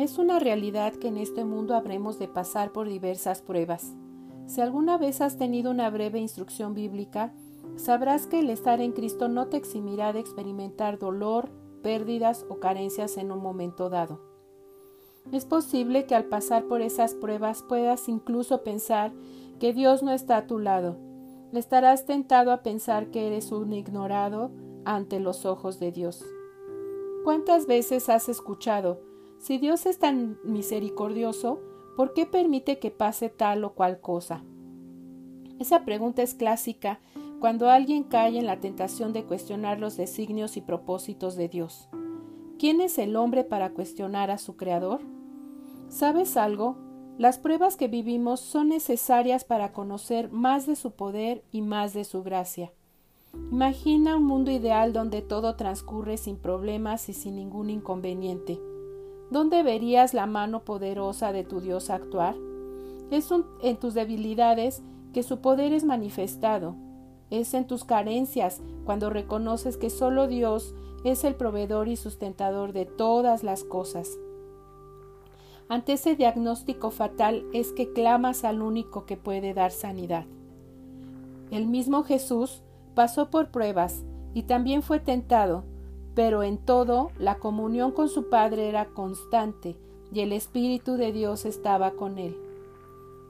Es una realidad que en este mundo habremos de pasar por diversas pruebas. Si alguna vez has tenido una breve instrucción bíblica, sabrás que el estar en Cristo no te eximirá de experimentar dolor, pérdidas o carencias en un momento dado. Es posible que al pasar por esas pruebas puedas incluso pensar que Dios no está a tu lado. Estarás tentado a pensar que eres un ignorado ante los ojos de Dios. ¿Cuántas veces has escuchado, si Dios es tan misericordioso, ¿por qué permite que pase tal o cual cosa? Esa pregunta es clásica cuando alguien cae en la tentación de cuestionar los designios y propósitos de Dios. ¿Quién es el hombre para cuestionar a su Creador? ¿Sabes algo? Las pruebas que vivimos son necesarias para conocer más de su poder y más de su gracia. Imagina un mundo ideal donde todo transcurre sin problemas y sin ningún inconveniente. ¿Dónde verías la mano poderosa de tu Dios actuar? Es en tus debilidades que su poder es manifestado. Es en tus carencias cuando reconoces que solo Dios es el proveedor y sustentador de todas las cosas. Ante ese diagnóstico fatal es que clamas al único que puede dar sanidad. El mismo Jesús pasó por pruebas y también fue tentado, pero en todo la comunión con su Padre era constante y el Espíritu de Dios estaba con él.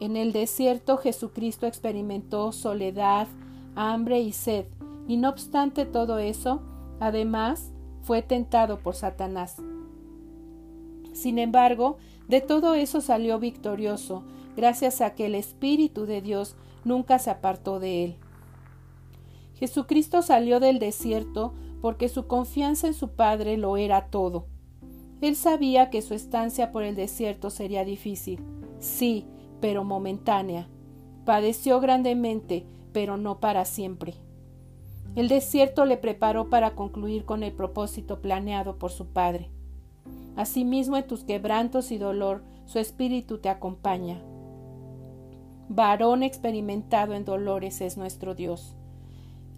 En el desierto Jesucristo experimentó soledad, hambre y sed, y no obstante todo eso, además fue tentado por Satanás. Sin embargo, de todo eso salió victorioso, gracias a que el Espíritu de Dios nunca se apartó de él. Jesucristo salió del desierto porque su confianza en su Padre lo era todo. Él sabía que su estancia por el desierto sería difícil, sí, pero momentánea. Padeció grandemente, pero no para siempre. El desierto le preparó para concluir con el propósito planeado por su Padre. Asimismo en tus quebrantos y dolor su espíritu te acompaña. Varón experimentado en dolores es nuestro Dios.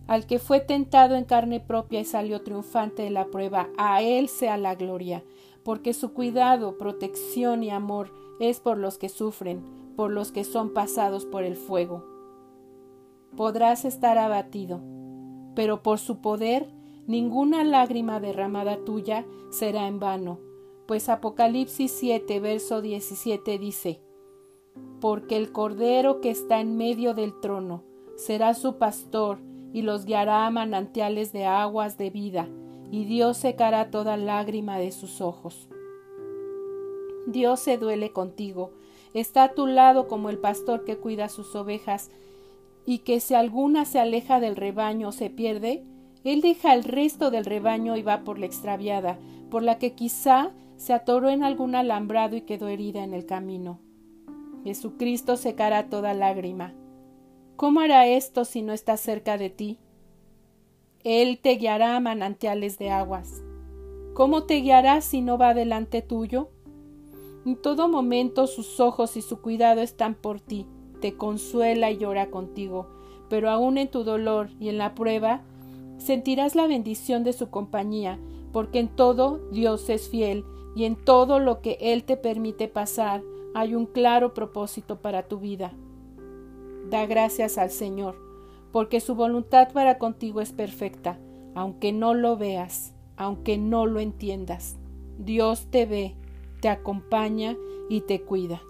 Al que fue tentado en carne propia y salió triunfante de la prueba, a él sea la gloria, porque su cuidado, protección y amor es por los que sufren, por los que son pasados por el fuego. Podrás estar abatido, pero por su poder ninguna lágrima derramada tuya será en vano, pues Apocalipsis 7, verso 17 dice, Porque el Cordero que está en medio del trono será su pastor y los guiará a manantiales de aguas de vida, y Dios secará toda lágrima de sus ojos. Dios se duele contigo, está a tu lado como el pastor que cuida sus ovejas, y que si alguna se aleja del rebaño o se pierde, él deja el resto del rebaño y va por la extraviada, por la que quizá se atoró en algún alambrado y quedó herida en el camino. Jesucristo secará toda lágrima. ¿Cómo hará esto si no está cerca de ti? Él te guiará a manantiales de aguas. ¿Cómo te guiará si no va delante tuyo? En todo momento sus ojos y su cuidado están por ti, te consuela y llora contigo, pero aun en tu dolor y en la prueba, sentirás la bendición de su compañía, porque en todo Dios es fiel y en todo lo que Él te permite pasar hay un claro propósito para tu vida. Da gracias al Señor, porque su voluntad para contigo es perfecta, aunque no lo veas, aunque no lo entiendas. Dios te ve, te acompaña y te cuida.